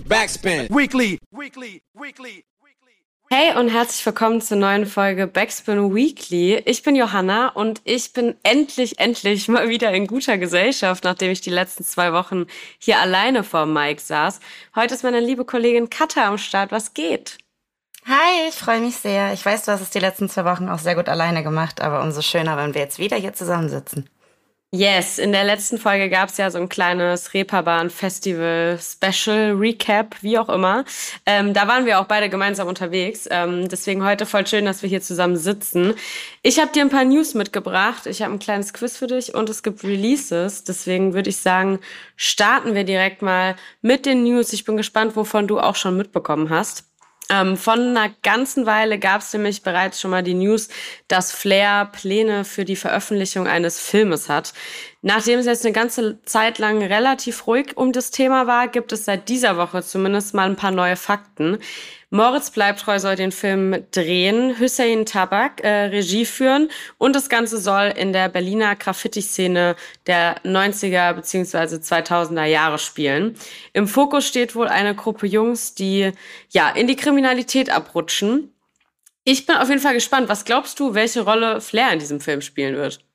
Backspin. Weekly. Weekly. Weekly. Hey und herzlich willkommen zur neuen Folge Backspin Weekly. Ich bin Johanna und ich bin endlich, endlich mal wieder in guter Gesellschaft, nachdem ich die letzten zwei Wochen hier alleine vor Mike saß. Heute ist meine liebe Kollegin Katha am Start. Was geht? Hi, ich freue mich sehr. Ich weiß, du hast es die letzten zwei Wochen auch sehr gut alleine gemacht, aber umso schöner, wenn wir jetzt wieder hier zusammensitzen. Yes, in der letzten Folge gab es ja so ein kleines Reeperbahn-Festival-Special, Recap, wie auch immer. Ähm, da waren wir auch beide gemeinsam unterwegs. Ähm, deswegen heute voll schön, dass wir hier zusammen sitzen. Ich habe dir ein paar News mitgebracht. Ich habe ein kleines Quiz für dich und es gibt Releases. Deswegen würde ich sagen, starten wir direkt mal mit den News. Ich bin gespannt, wovon du auch schon mitbekommen hast. Ähm, von einer ganzen Weile gab es nämlich bereits schon mal die News, dass Flair Pläne für die Veröffentlichung eines Filmes hat. Nachdem es jetzt eine ganze Zeit lang relativ ruhig um das Thema war, gibt es seit dieser Woche zumindest mal ein paar neue Fakten. Moritz Bleibtreu soll den Film drehen, Hussein Tabak äh, Regie führen und das Ganze soll in der Berliner Graffiti-Szene der 90er bzw. 2000er Jahre spielen. Im Fokus steht wohl eine Gruppe Jungs, die ja in die Kriminalität abrutschen. Ich bin auf jeden Fall gespannt. Was glaubst du, welche Rolle Flair in diesem Film spielen wird?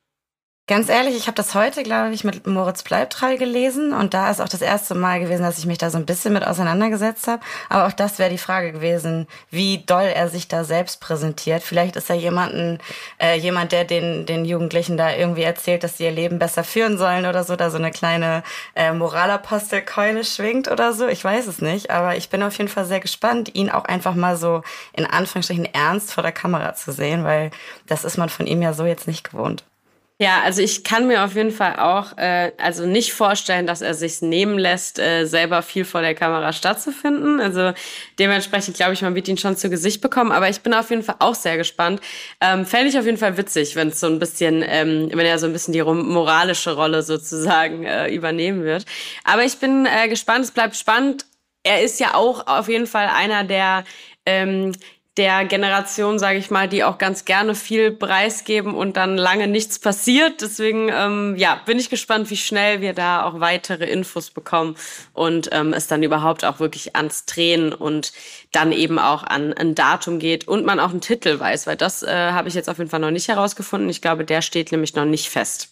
Ganz ehrlich, ich habe das heute, glaube ich, mit Moritz Bleibtreu gelesen und da ist auch das erste Mal gewesen, dass ich mich da so ein bisschen mit auseinandergesetzt habe. Aber auch das wäre die Frage gewesen, wie doll er sich da selbst präsentiert. Vielleicht ist er jemanden, äh, jemand, der den, den Jugendlichen da irgendwie erzählt, dass sie ihr Leben besser führen sollen oder so, da so eine kleine äh, Moralapostelkeule schwingt oder so. Ich weiß es nicht, aber ich bin auf jeden Fall sehr gespannt, ihn auch einfach mal so in Anführungsstrichen ernst vor der Kamera zu sehen, weil das ist man von ihm ja so jetzt nicht gewohnt. Ja, also ich kann mir auf jeden Fall auch äh, also nicht vorstellen, dass er sich nehmen lässt, äh, selber viel vor der Kamera stattzufinden. Also dementsprechend glaube ich, man wird ihn schon zu Gesicht bekommen. Aber ich bin auf jeden Fall auch sehr gespannt. Ähm, Fände ich auf jeden Fall witzig, wenn es so ein bisschen, ähm, wenn er so ein bisschen die moralische Rolle sozusagen äh, übernehmen wird. Aber ich bin äh, gespannt. Es bleibt spannend. Er ist ja auch auf jeden Fall einer der ähm, der Generation, sage ich mal, die auch ganz gerne viel preisgeben und dann lange nichts passiert. Deswegen ähm, ja, bin ich gespannt, wie schnell wir da auch weitere Infos bekommen und ähm, es dann überhaupt auch wirklich ans Drehen und dann eben auch an ein Datum geht und man auch einen Titel weiß, weil das äh, habe ich jetzt auf jeden Fall noch nicht herausgefunden. Ich glaube, der steht nämlich noch nicht fest.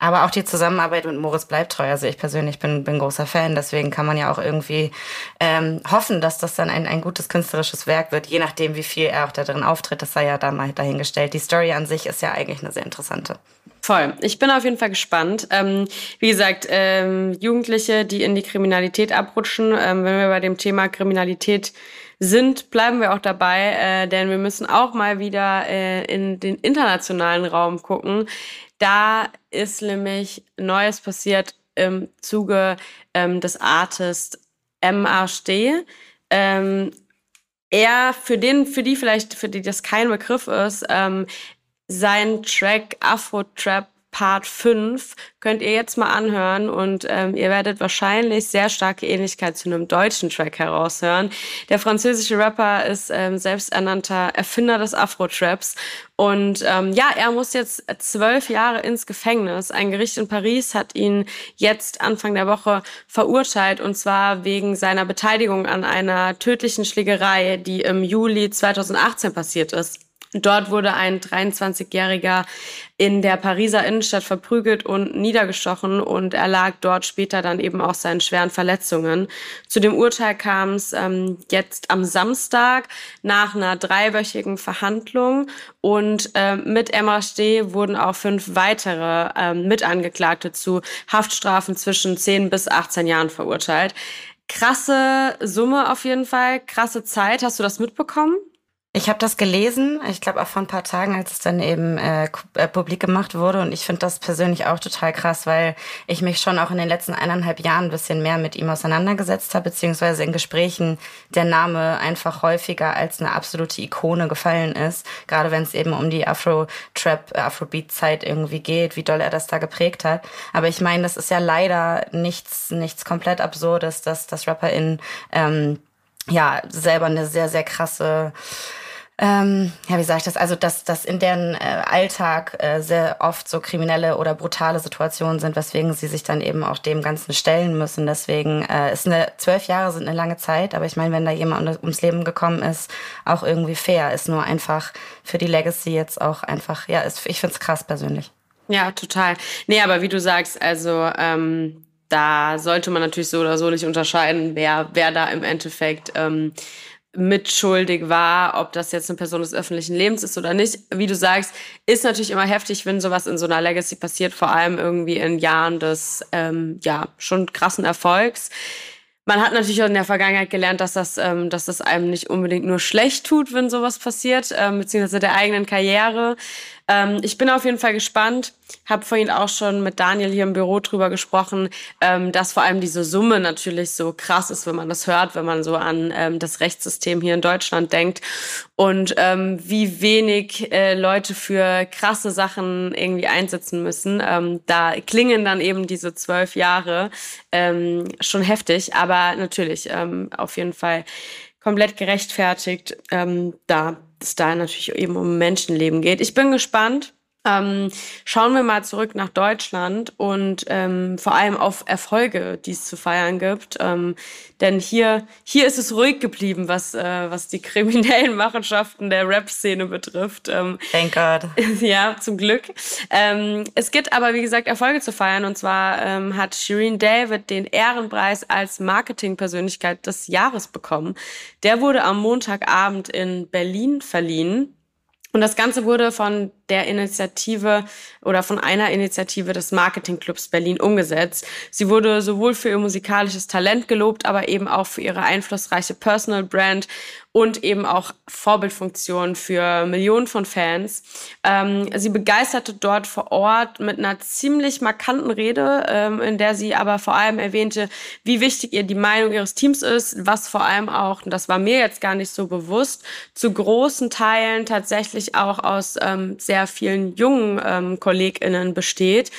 Aber auch die Zusammenarbeit mit Moritz bleibt treu. Also ich persönlich bin, bin großer Fan. Deswegen kann man ja auch irgendwie ähm, hoffen, dass das dann ein, ein gutes künstlerisches Werk wird, je nachdem, wie viel er auch da drin auftritt. Das sei ja da mal dahingestellt. Die Story an sich ist ja eigentlich eine sehr interessante. Voll. Ich bin auf jeden Fall gespannt. Ähm, wie gesagt, ähm, Jugendliche, die in die Kriminalität abrutschen, ähm, wenn wir bei dem Thema Kriminalität sind, bleiben wir auch dabei, äh, denn wir müssen auch mal wieder äh, in den internationalen Raum gucken. Da ist nämlich Neues passiert im Zuge ähm, des Artists MHD. Ähm, er, für den, für die vielleicht, für die das kein Begriff ist, ähm, sein Track Afro Trap Part 5 könnt ihr jetzt mal anhören und ähm, ihr werdet wahrscheinlich sehr starke Ähnlichkeit zu einem deutschen Track heraushören. Der französische Rapper ist ähm, selbsternannter Erfinder des Afro-Traps und ähm, ja, er muss jetzt zwölf Jahre ins Gefängnis. Ein Gericht in Paris hat ihn jetzt Anfang der Woche verurteilt und zwar wegen seiner Beteiligung an einer tödlichen Schlägerei, die im Juli 2018 passiert ist. Dort wurde ein 23-Jähriger in der Pariser Innenstadt verprügelt und niedergestochen und er lag dort später dann eben auch seinen schweren Verletzungen. Zu dem Urteil kam es ähm, jetzt am Samstag nach einer dreiwöchigen Verhandlung und äh, mit MHD wurden auch fünf weitere äh, Mitangeklagte zu Haftstrafen zwischen 10 bis 18 Jahren verurteilt. Krasse Summe auf jeden Fall, krasse Zeit. Hast du das mitbekommen? Ich habe das gelesen, ich glaube auch vor ein paar Tagen, als es dann eben äh, äh, publik gemacht wurde. Und ich finde das persönlich auch total krass, weil ich mich schon auch in den letzten eineinhalb Jahren ein bisschen mehr mit ihm auseinandergesetzt habe, beziehungsweise in Gesprächen der Name einfach häufiger als eine absolute Ikone gefallen ist. Gerade wenn es eben um die Afro-Trap, äh, Afrobeat-Zeit irgendwie geht, wie doll er das da geprägt hat. Aber ich meine, das ist ja leider nichts, nichts komplett Absurdes, dass das RapperInnen ähm, ja selber eine sehr, sehr krasse ähm, ja, wie sage ich das? Also, dass, dass in deren äh, Alltag äh, sehr oft so kriminelle oder brutale Situationen sind, weswegen sie sich dann eben auch dem Ganzen stellen müssen. Deswegen äh, ist eine zwölf Jahre sind eine lange Zeit, aber ich meine, wenn da jemand ums Leben gekommen ist, auch irgendwie fair. Ist nur einfach für die Legacy jetzt auch einfach, ja, ist, ich find's krass persönlich. Ja, total. Nee, aber wie du sagst, also ähm, da sollte man natürlich so oder so nicht unterscheiden, wer, wer da im Endeffekt ähm, mitschuldig war, ob das jetzt eine Person des öffentlichen Lebens ist oder nicht. Wie du sagst, ist natürlich immer heftig, wenn sowas in so einer Legacy passiert, vor allem irgendwie in Jahren des ähm, ja schon krassen Erfolgs. Man hat natürlich auch in der Vergangenheit gelernt, dass das, ähm, dass das einem nicht unbedingt nur schlecht tut, wenn sowas passiert, ähm, beziehungsweise der eigenen Karriere. Ähm, ich bin auf jeden Fall gespannt. Habe vorhin auch schon mit Daniel hier im Büro drüber gesprochen, ähm, dass vor allem diese Summe natürlich so krass ist, wenn man das hört, wenn man so an ähm, das Rechtssystem hier in Deutschland denkt und ähm, wie wenig äh, Leute für krasse Sachen irgendwie einsetzen müssen. Ähm, da klingen dann eben diese zwölf Jahre ähm, schon heftig, aber natürlich ähm, auf jeden Fall komplett gerechtfertigt, ähm, da es da natürlich eben um Menschenleben geht. Ich bin gespannt. Ähm, schauen wir mal zurück nach Deutschland und ähm, vor allem auf Erfolge, die es zu feiern gibt. Ähm, denn hier, hier ist es ruhig geblieben, was, äh, was die kriminellen Machenschaften der Rap-Szene betrifft. Ähm, Thank God. Ja, zum Glück. Ähm, es gibt aber, wie gesagt, Erfolge zu feiern. Und zwar ähm, hat Shireen David den Ehrenpreis als Marketingpersönlichkeit des Jahres bekommen. Der wurde am Montagabend in Berlin verliehen. Und das Ganze wurde von der Initiative oder von einer Initiative des Marketingclubs Berlin umgesetzt. Sie wurde sowohl für ihr musikalisches Talent gelobt, aber eben auch für ihre einflussreiche Personal Brand und eben auch Vorbildfunktion für Millionen von Fans. Ähm, sie begeisterte dort vor Ort mit einer ziemlich markanten Rede, ähm, in der sie aber vor allem erwähnte, wie wichtig ihr die Meinung ihres Teams ist, was vor allem auch, und das war mir jetzt gar nicht so bewusst, zu großen Teilen tatsächlich auch aus ähm, sehr vielen jungen ähm, KollegInnen besteht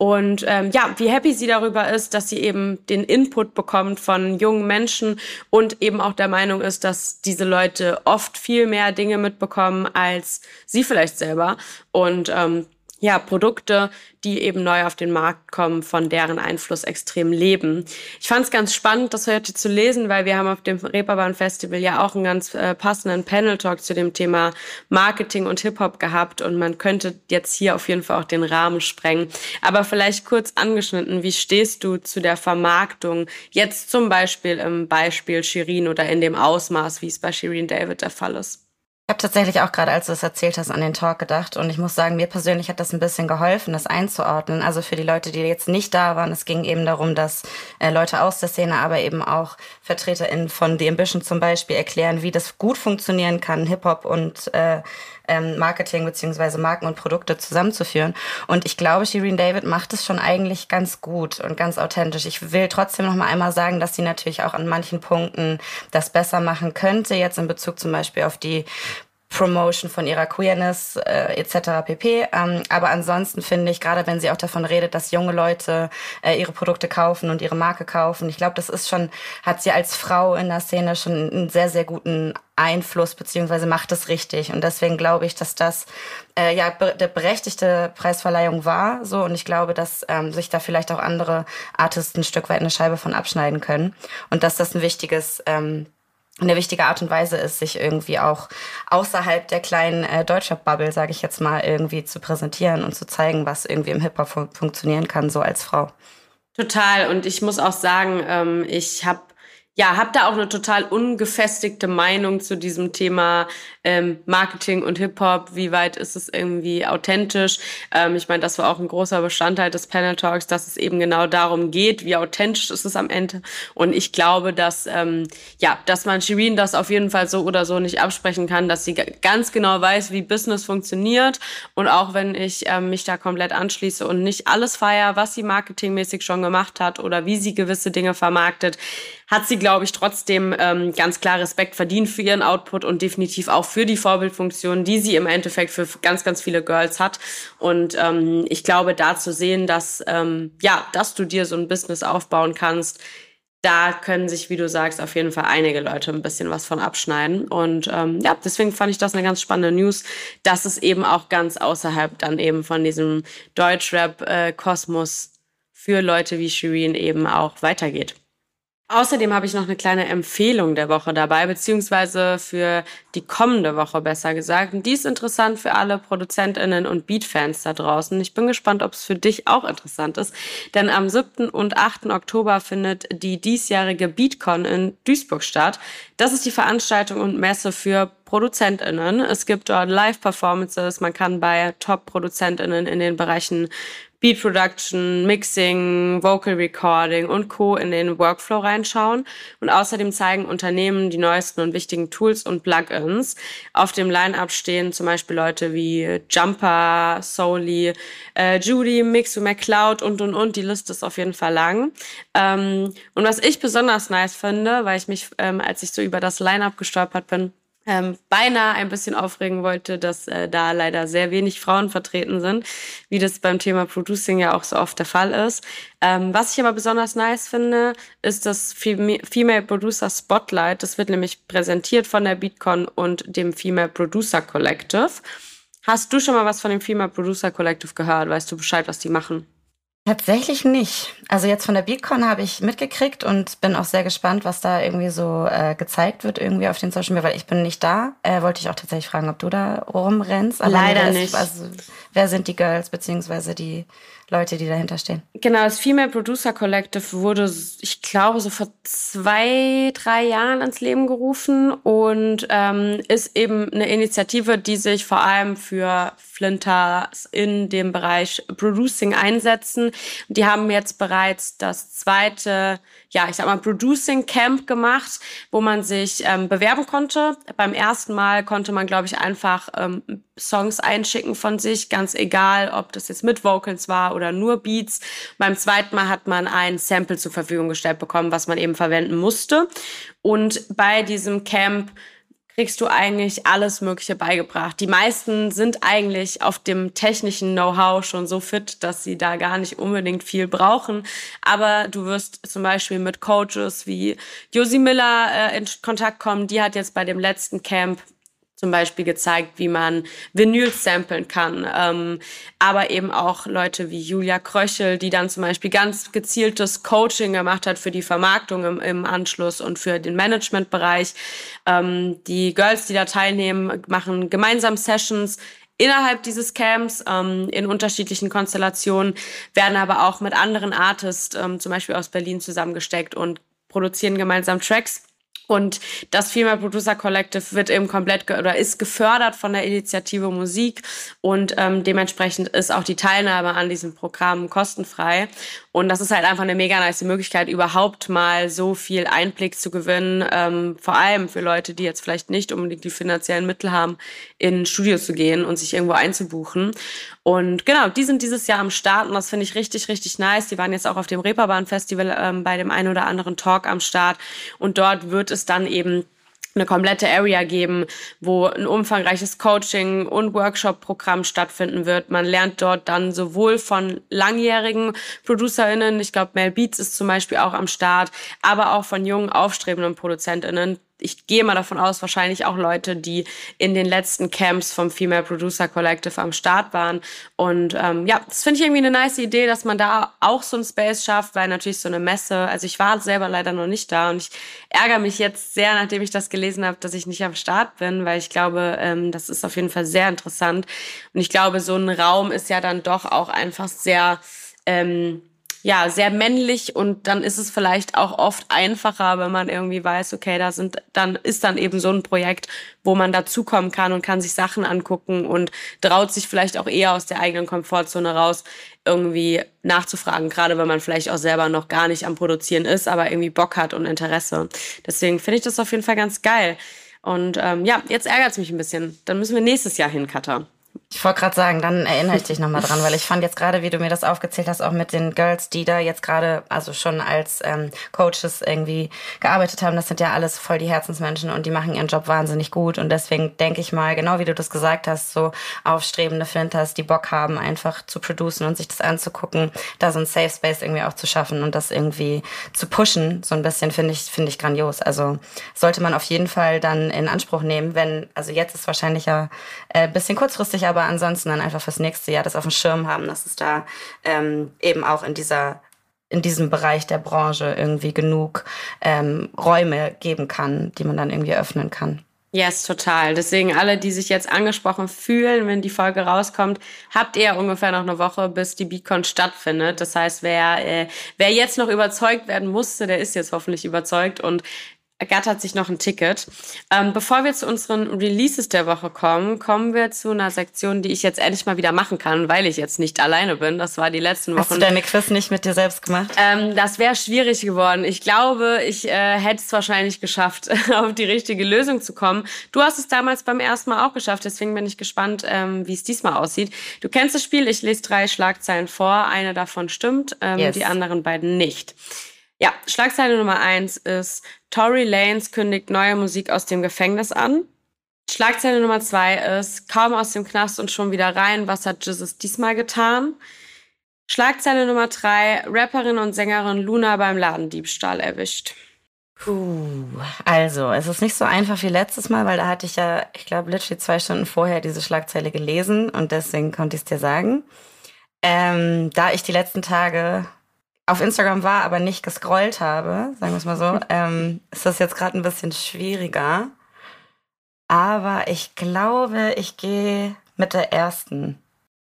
und ähm, ja, wie happy sie darüber ist, dass sie eben den Input bekommt von jungen Menschen und eben auch der Meinung ist, dass diese Leute oft viel mehr Dinge mitbekommen als sie vielleicht selber. Und ähm, ja, Produkte, die eben neu auf den Markt kommen, von deren Einfluss extrem leben. Ich fand es ganz spannend, das heute zu lesen, weil wir haben auf dem Reeperbahn Festival ja auch einen ganz äh, passenden Panel-Talk zu dem Thema Marketing und Hip-Hop gehabt und man könnte jetzt hier auf jeden Fall auch den Rahmen sprengen. Aber vielleicht kurz angeschnitten, wie stehst du zu der Vermarktung jetzt zum Beispiel im Beispiel Shirin oder in dem Ausmaß, wie es bei Shirin David der Fall ist? Ich habe tatsächlich auch gerade, als du es erzählt hast, an den Talk gedacht und ich muss sagen, mir persönlich hat das ein bisschen geholfen, das einzuordnen. Also für die Leute, die jetzt nicht da waren, es ging eben darum, dass äh, Leute aus der Szene, aber eben auch VertreterInnen von The Ambition zum Beispiel erklären, wie das gut funktionieren kann, Hip-Hop und äh, ähm, Marketing beziehungsweise Marken und Produkte zusammenzuführen. Und ich glaube, Shireen David macht es schon eigentlich ganz gut und ganz authentisch. Ich will trotzdem noch mal einmal sagen, dass sie natürlich auch an manchen Punkten das besser machen könnte, jetzt in Bezug zum Beispiel auf die Promotion von ihrer Queerness äh, etc. pp. Ähm, aber ansonsten finde ich, gerade wenn sie auch davon redet, dass junge Leute äh, ihre Produkte kaufen und ihre Marke kaufen, ich glaube, das ist schon, hat sie als Frau in der Szene schon einen sehr, sehr guten Einfluss beziehungsweise macht es richtig. Und deswegen glaube ich, dass das äh, ja der berechtigte Preisverleihung war. So und ich glaube, dass ähm, sich da vielleicht auch andere Artisten ein Stück weit eine Scheibe von abschneiden können und dass das ein wichtiges ähm, eine wichtige Art und Weise ist, sich irgendwie auch außerhalb der kleinen äh, Deutschrap-Bubble, sage ich jetzt mal, irgendwie zu präsentieren und zu zeigen, was irgendwie im Hip-Hop fun funktionieren kann, so als Frau. Total. Und ich muss auch sagen, ähm, ich habe ja, habe da auch eine total ungefestigte Meinung zu diesem Thema ähm, Marketing und Hip-Hop. Wie weit ist es irgendwie authentisch? Ähm, ich meine, das war auch ein großer Bestandteil des Panel Talks, dass es eben genau darum geht, wie authentisch ist es am Ende. Und ich glaube, dass, ähm, ja, dass man Shirin das auf jeden Fall so oder so nicht absprechen kann, dass sie ganz genau weiß, wie Business funktioniert. Und auch wenn ich ähm, mich da komplett anschließe und nicht alles feier, was sie marketingmäßig schon gemacht hat oder wie sie gewisse Dinge vermarktet, hat sie, glaube ich, trotzdem ähm, ganz klar Respekt verdient für ihren Output und definitiv auch für die Vorbildfunktion, die sie im Endeffekt für ganz, ganz viele Girls hat. Und ähm, ich glaube, da zu sehen, dass, ähm, ja, dass du dir so ein Business aufbauen kannst, da können sich, wie du sagst, auf jeden Fall einige Leute ein bisschen was von abschneiden. Und ähm, ja, deswegen fand ich das eine ganz spannende News, dass es eben auch ganz außerhalb dann eben von diesem Deutschrap-Kosmos äh, für Leute wie Shireen eben auch weitergeht. Außerdem habe ich noch eine kleine Empfehlung der Woche dabei, beziehungsweise für die kommende Woche besser gesagt. Und die ist interessant für alle ProduzentInnen und Beat-Fans da draußen. Ich bin gespannt, ob es für dich auch interessant ist. Denn am 7. und 8. Oktober findet die diesjährige BeatCon in Duisburg statt. Das ist die Veranstaltung und Messe für ProduzentInnen. Es gibt dort Live-Performances. Man kann bei Top-ProduzentInnen in den Bereichen Beat Production, Mixing, Vocal Recording und Co. in den Workflow reinschauen. Und außerdem zeigen Unternehmen die neuesten und wichtigen Tools und Plugins. Auf dem Line-Up stehen zum Beispiel Leute wie Jumper, Soli, äh, Judy, Mixu McCloud und, und, und. Die Liste ist auf jeden Fall lang. Ähm, und was ich besonders nice finde, weil ich mich, ähm, als ich so über das Line-Up gestolpert bin, ähm, beinahe ein bisschen aufregen wollte, dass äh, da leider sehr wenig Frauen vertreten sind, wie das beim Thema Producing ja auch so oft der Fall ist. Ähm, was ich aber besonders nice finde, ist das Female Producer Spotlight. Das wird nämlich präsentiert von der Beatcon und dem Female Producer Collective. Hast du schon mal was von dem Female Producer Collective gehört? Weißt du Bescheid, was die machen? Tatsächlich nicht. Also jetzt von der BeatCon habe ich mitgekriegt und bin auch sehr gespannt, was da irgendwie so äh, gezeigt wird irgendwie auf den Social Media, weil ich bin nicht da. Äh, wollte ich auch tatsächlich fragen, ob du da rumrennst. Aber Leider nicht. Also, wer sind die Girls beziehungsweise die Leute, die dahinter stehen. Genau, das Female Producer Collective wurde, ich glaube, so vor zwei, drei Jahren ins Leben gerufen und ähm, ist eben eine Initiative, die sich vor allem für Flinters in dem Bereich Producing einsetzen. Die haben jetzt bereits das zweite ja, ich sag mal, Producing Camp gemacht, wo man sich ähm, bewerben konnte. Beim ersten Mal konnte man, glaube ich, einfach ähm, Songs einschicken von sich, ganz egal, ob das jetzt mit Vocals war oder nur Beats. Beim zweiten Mal hat man ein Sample zur Verfügung gestellt bekommen, was man eben verwenden musste. Und bei diesem Camp kriegst du eigentlich alles Mögliche beigebracht. Die meisten sind eigentlich auf dem technischen Know-how schon so fit, dass sie da gar nicht unbedingt viel brauchen. Aber du wirst zum Beispiel mit Coaches wie Josie Miller äh, in Kontakt kommen. Die hat jetzt bei dem letzten Camp zum Beispiel gezeigt, wie man Vinyl samplen kann. Ähm, aber eben auch Leute wie Julia Kröchel, die dann zum Beispiel ganz gezieltes Coaching gemacht hat für die Vermarktung im, im Anschluss und für den Managementbereich. Ähm, die Girls, die da teilnehmen, machen gemeinsam Sessions innerhalb dieses Camps ähm, in unterschiedlichen Konstellationen, werden aber auch mit anderen Artists, ähm, zum Beispiel aus Berlin, zusammengesteckt und produzieren gemeinsam Tracks. Und das Female Producer Collective wird eben komplett oder ist gefördert von der Initiative Musik und ähm, dementsprechend ist auch die Teilnahme an diesem Programm kostenfrei. Und das ist halt einfach eine mega nice Möglichkeit, überhaupt mal so viel Einblick zu gewinnen, ähm, vor allem für Leute, die jetzt vielleicht nicht unbedingt die finanziellen Mittel haben, in ein Studio zu gehen und sich irgendwo einzubuchen. Und genau, die sind dieses Jahr am Start und das finde ich richtig, richtig nice. Die waren jetzt auch auf dem Reeperbahn Festival ähm, bei dem einen oder anderen Talk am Start und dort wird es dann eben eine komplette Area geben, wo ein umfangreiches Coaching und Workshop-Programm stattfinden wird. Man lernt dort dann sowohl von langjährigen ProducerInnen, ich glaube Mel Beats ist zum Beispiel auch am Start, aber auch von jungen, aufstrebenden ProduzentInnen, ich gehe mal davon aus, wahrscheinlich auch Leute, die in den letzten Camps vom Female Producer Collective am Start waren. Und ähm, ja, das finde ich irgendwie eine nice Idee, dass man da auch so ein Space schafft, weil natürlich so eine Messe, also ich war selber leider noch nicht da und ich ärgere mich jetzt sehr, nachdem ich das gelesen habe, dass ich nicht am Start bin, weil ich glaube, ähm, das ist auf jeden Fall sehr interessant. Und ich glaube, so ein Raum ist ja dann doch auch einfach sehr... Ähm, ja, sehr männlich und dann ist es vielleicht auch oft einfacher, wenn man irgendwie weiß, okay, da sind, dann ist dann eben so ein Projekt, wo man dazukommen kann und kann sich Sachen angucken und traut sich vielleicht auch eher aus der eigenen Komfortzone raus, irgendwie nachzufragen, gerade wenn man vielleicht auch selber noch gar nicht am Produzieren ist, aber irgendwie Bock hat und Interesse. Deswegen finde ich das auf jeden Fall ganz geil. Und ähm, ja, jetzt ärgert es mich ein bisschen. Dann müssen wir nächstes Jahr hin, Katha. Ich wollte gerade sagen, dann erinnere ich dich nochmal dran, weil ich fand jetzt gerade, wie du mir das aufgezählt hast, auch mit den Girls, die da jetzt gerade, also schon als ähm, Coaches irgendwie gearbeitet haben, das sind ja alles voll die Herzensmenschen und die machen ihren Job wahnsinnig gut. Und deswegen denke ich mal, genau wie du das gesagt hast, so aufstrebende Flinters, die Bock haben, einfach zu producen und sich das anzugucken, da so ein Safe Space irgendwie auch zu schaffen und das irgendwie zu pushen, so ein bisschen, finde ich, finde ich grandios. Also sollte man auf jeden Fall dann in Anspruch nehmen, wenn, also jetzt ist wahrscheinlich ja äh, bisschen kurzfristig, aber aber ansonsten dann einfach fürs nächste Jahr das auf dem Schirm haben, dass es da ähm, eben auch in dieser in diesem Bereich der Branche irgendwie genug ähm, Räume geben kann, die man dann irgendwie öffnen kann. Yes, total. Deswegen alle, die sich jetzt angesprochen fühlen, wenn die Folge rauskommt, habt ihr ungefähr noch eine Woche, bis die Beacon stattfindet. Das heißt, wer, äh, wer jetzt noch überzeugt werden musste, der ist jetzt hoffentlich überzeugt und ergattert sich noch ein Ticket. Ähm, bevor wir zu unseren Releases der Woche kommen, kommen wir zu einer Sektion, die ich jetzt endlich mal wieder machen kann, weil ich jetzt nicht alleine bin. Das war die letzten Wochen. Hast du deine Quiz nicht mit dir selbst gemacht? Ähm, das wäre schwierig geworden. Ich glaube, ich äh, hätte es wahrscheinlich geschafft, auf die richtige Lösung zu kommen. Du hast es damals beim ersten Mal auch geschafft, deswegen bin ich gespannt, ähm, wie es diesmal aussieht. Du kennst das Spiel, ich lese drei Schlagzeilen vor, eine davon stimmt, ähm, yes. die anderen beiden nicht. Ja, Schlagzeile Nummer eins ist, Tory Lanes kündigt neue Musik aus dem Gefängnis an. Schlagzeile Nummer zwei ist, kaum aus dem Knast und schon wieder rein, was hat Jesus diesmal getan? Schlagzeile Nummer drei, Rapperin und Sängerin Luna beim Ladendiebstahl erwischt. Puh, also, es ist nicht so einfach wie letztes Mal, weil da hatte ich ja, ich glaube, literally zwei Stunden vorher diese Schlagzeile gelesen und deswegen konnte ich es dir sagen. Ähm, da ich die letzten Tage auf Instagram war, aber nicht gescrollt habe, sagen wir es mal so, ähm, ist das jetzt gerade ein bisschen schwieriger. Aber ich glaube, ich gehe mit der ersten.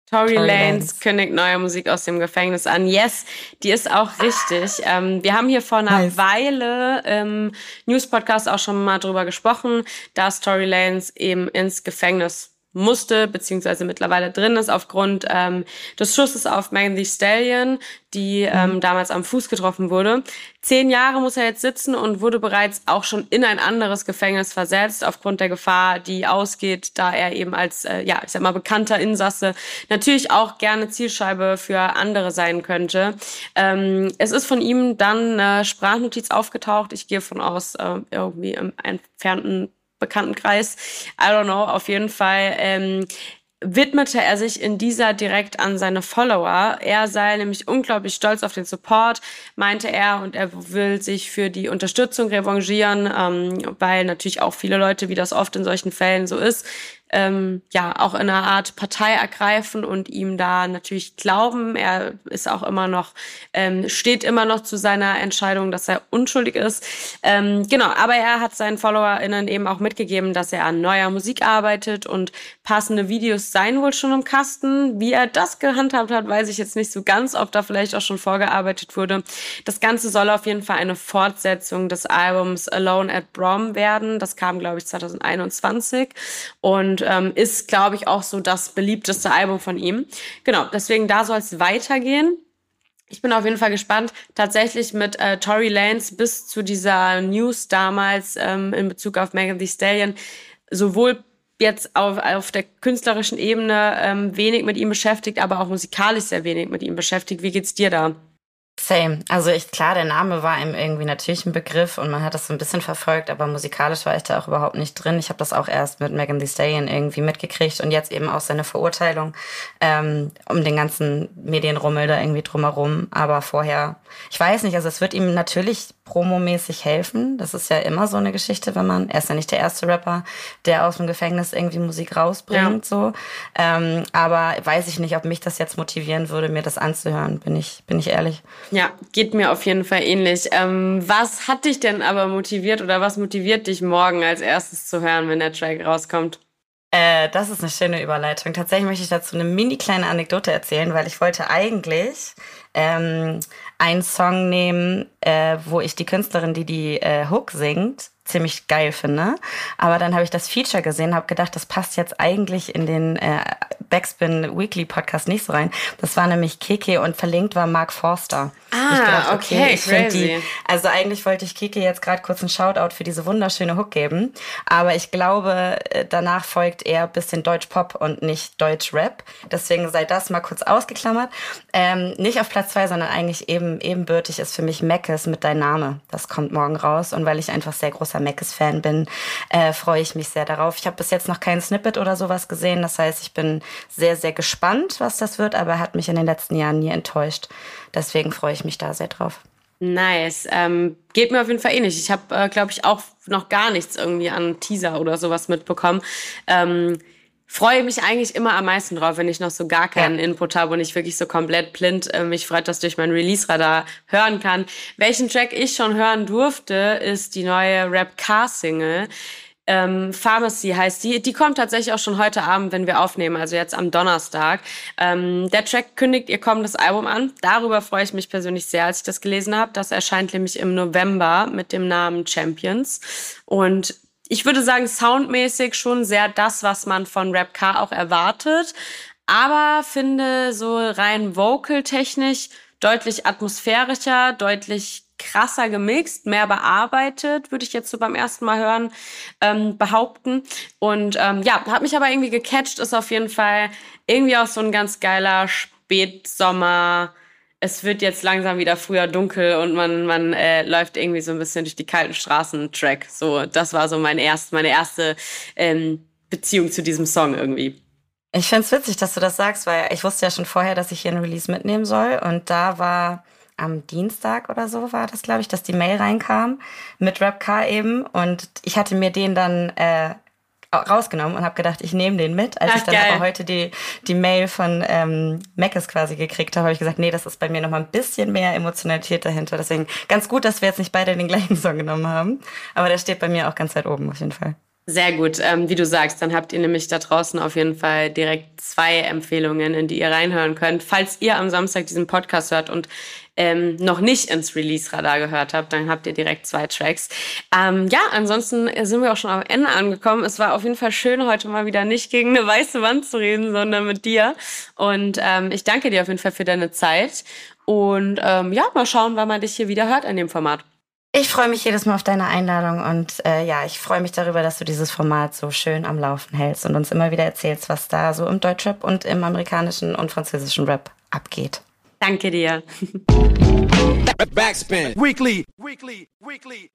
Tory, Tory Lanes kündigt neue Musik aus dem Gefängnis an. Yes, die ist auch richtig. Ähm, wir haben hier vor einer nice. Weile im News-Podcast auch schon mal drüber gesprochen, dass Tory Lanes eben ins Gefängnis musste, beziehungsweise mittlerweile drin ist, aufgrund ähm, des Schusses auf Megan Thee Stallion, die mhm. ähm, damals am Fuß getroffen wurde. Zehn Jahre muss er jetzt sitzen und wurde bereits auch schon in ein anderes Gefängnis versetzt, aufgrund der Gefahr, die ausgeht, da er eben als, äh, ja, ich sag mal, bekannter Insasse natürlich auch gerne Zielscheibe für andere sein könnte. Ähm, es ist von ihm dann eine Sprachnotiz aufgetaucht. Ich gehe von aus, äh, irgendwie im entfernten Bekanntenkreis. I don't know, auf jeden Fall. Ähm, widmete er sich in dieser direkt an seine Follower. Er sei nämlich unglaublich stolz auf den Support, meinte er, und er will sich für die Unterstützung revanchieren, ähm, weil natürlich auch viele Leute, wie das oft in solchen Fällen so ist, ähm, ja auch in einer Art Partei ergreifen und ihm da natürlich glauben. Er ist auch immer noch, ähm, steht immer noch zu seiner Entscheidung, dass er unschuldig ist. Ähm, genau, aber er hat seinen FollowerInnen eben auch mitgegeben, dass er an neuer Musik arbeitet und passende Videos seien wohl schon im Kasten. Wie er das gehandhabt hat, weiß ich jetzt nicht so ganz, ob da vielleicht auch schon vorgearbeitet wurde. Das Ganze soll auf jeden Fall eine Fortsetzung des Albums Alone at Brom werden. Das kam, glaube ich, 2021 und und ähm, ist, glaube ich, auch so das beliebteste Album von ihm. Genau, deswegen da soll es weitergehen. Ich bin auf jeden Fall gespannt, tatsächlich mit äh, Tory Lanez bis zu dieser News damals ähm, in Bezug auf Megan Thee Stallion sowohl jetzt auf, auf der künstlerischen Ebene ähm, wenig mit ihm beschäftigt, aber auch musikalisch sehr wenig mit ihm beschäftigt. Wie geht's dir da? Same. Also ich, klar, der Name war ihm irgendwie natürlich ein Begriff und man hat das so ein bisschen verfolgt, aber musikalisch war ich da auch überhaupt nicht drin. Ich habe das auch erst mit Megan Thee Stallion irgendwie mitgekriegt und jetzt eben auch seine Verurteilung ähm, um den ganzen Medienrummel da irgendwie drumherum. Aber vorher, ich weiß nicht, also es wird ihm natürlich promomäßig helfen. Das ist ja immer so eine Geschichte, wenn man, er ist ja nicht der erste Rapper, der aus dem Gefängnis irgendwie Musik rausbringt, ja. so. Ähm, aber weiß ich nicht, ob mich das jetzt motivieren würde, mir das anzuhören, bin ich, bin ich ehrlich. Ja, geht mir auf jeden Fall ähnlich. Ähm, was hat dich denn aber motiviert oder was motiviert dich morgen als erstes zu hören, wenn der Track rauskommt? Äh, das ist eine schöne Überleitung. Tatsächlich möchte ich dazu eine mini kleine Anekdote erzählen, weil ich wollte eigentlich ähm, einen Song nehmen, äh, wo ich die Künstlerin, die die äh, Hook singt, ziemlich geil finde. Aber dann habe ich das Feature gesehen, habe gedacht, das passt jetzt eigentlich in den äh, Backspin Weekly Podcast nicht so rein. Das war nämlich Keke und verlinkt war Mark Forster. Ah, gedacht, okay, okay, ich crazy. Die, also eigentlich wollte ich Keke jetzt gerade kurz einen Shoutout für diese wunderschöne Hook geben, aber ich glaube, äh, danach folgt eher ein bisschen Deutsch-Pop und nicht Deutsch-Rap. Deswegen sei das mal kurz ausgeklammert. Ähm, nicht auf Platz zwei, sondern eigentlich eben ebenbürtig ist für mich Meckes mit Dein Name. Das kommt morgen raus und weil ich einfach sehr großer Meckes-Fan bin, äh, freue ich mich sehr darauf. Ich habe bis jetzt noch kein Snippet oder sowas gesehen, das heißt, ich bin sehr, sehr gespannt, was das wird, aber er hat mich in den letzten Jahren nie enttäuscht. Deswegen freue ich mich da sehr drauf. Nice. Ähm, geht mir auf jeden Fall ähnlich. Ich habe, äh, glaube ich, auch noch gar nichts irgendwie an Teaser oder sowas mitbekommen. Ähm, freue mich eigentlich immer am meisten drauf, wenn ich noch so gar keinen ja. Input habe und ich wirklich so komplett blind äh, mich freut, dass durch mein Release-Radar hören kann. Welchen Track ich schon hören durfte, ist die neue Rap-Car-Single ähm, Pharmacy heißt die. Die kommt tatsächlich auch schon heute Abend, wenn wir aufnehmen, also jetzt am Donnerstag. Ähm, der Track kündigt ihr kommendes Album an. Darüber freue ich mich persönlich sehr, als ich das gelesen habe. Das erscheint nämlich im November mit dem Namen Champions. Und ich würde sagen, soundmäßig schon sehr das, was man von Rap Car auch erwartet. Aber finde so rein vocal-technisch deutlich atmosphärischer, deutlich krasser gemixt, mehr bearbeitet, würde ich jetzt so beim ersten Mal hören, ähm, behaupten. Und ähm, ja, hat mich aber irgendwie gecatcht, ist auf jeden Fall irgendwie auch so ein ganz geiler Spätsommer. Es wird jetzt langsam wieder früher dunkel und man, man äh, läuft irgendwie so ein bisschen durch die kalten Straßen-Track. So, das war so mein erst, meine erste ähm, Beziehung zu diesem Song irgendwie. Ich finde es witzig, dass du das sagst, weil ich wusste ja schon vorher, dass ich hier ein Release mitnehmen soll. Und da war am Dienstag oder so war das, glaube ich, dass die Mail reinkam mit Rapcar eben. Und ich hatte mir den dann äh, rausgenommen und habe gedacht, ich nehme den mit. Als Ach, ich dann geil. aber heute die, die Mail von ähm, Mackes quasi gekriegt habe, habe ich gesagt, nee, das ist bei mir nochmal ein bisschen mehr Emotionalität dahinter. Deswegen ganz gut, dass wir jetzt nicht beide den gleichen Song genommen haben. Aber der steht bei mir auch ganz weit oben auf jeden Fall. Sehr gut. Ähm, wie du sagst, dann habt ihr nämlich da draußen auf jeden Fall direkt zwei Empfehlungen, in die ihr reinhören könnt. Falls ihr am Samstag diesen Podcast hört und ähm, noch nicht ins Release-Radar gehört habt, dann habt ihr direkt zwei Tracks. Ähm, ja, ansonsten sind wir auch schon am Ende angekommen. Es war auf jeden Fall schön, heute mal wieder nicht gegen eine weiße Wand zu reden, sondern mit dir. Und ähm, ich danke dir auf jeden Fall für deine Zeit. Und ähm, ja, mal schauen, wann man dich hier wieder hört in dem Format. Ich freue mich jedes Mal auf deine Einladung und äh, ja, ich freue mich darüber, dass du dieses Format so schön am Laufen hältst und uns immer wieder erzählst, was da so im Deutschrap und im amerikanischen und französischen Rap abgeht. Danke dir. Backspin. Weekly. Weekly. Weekly.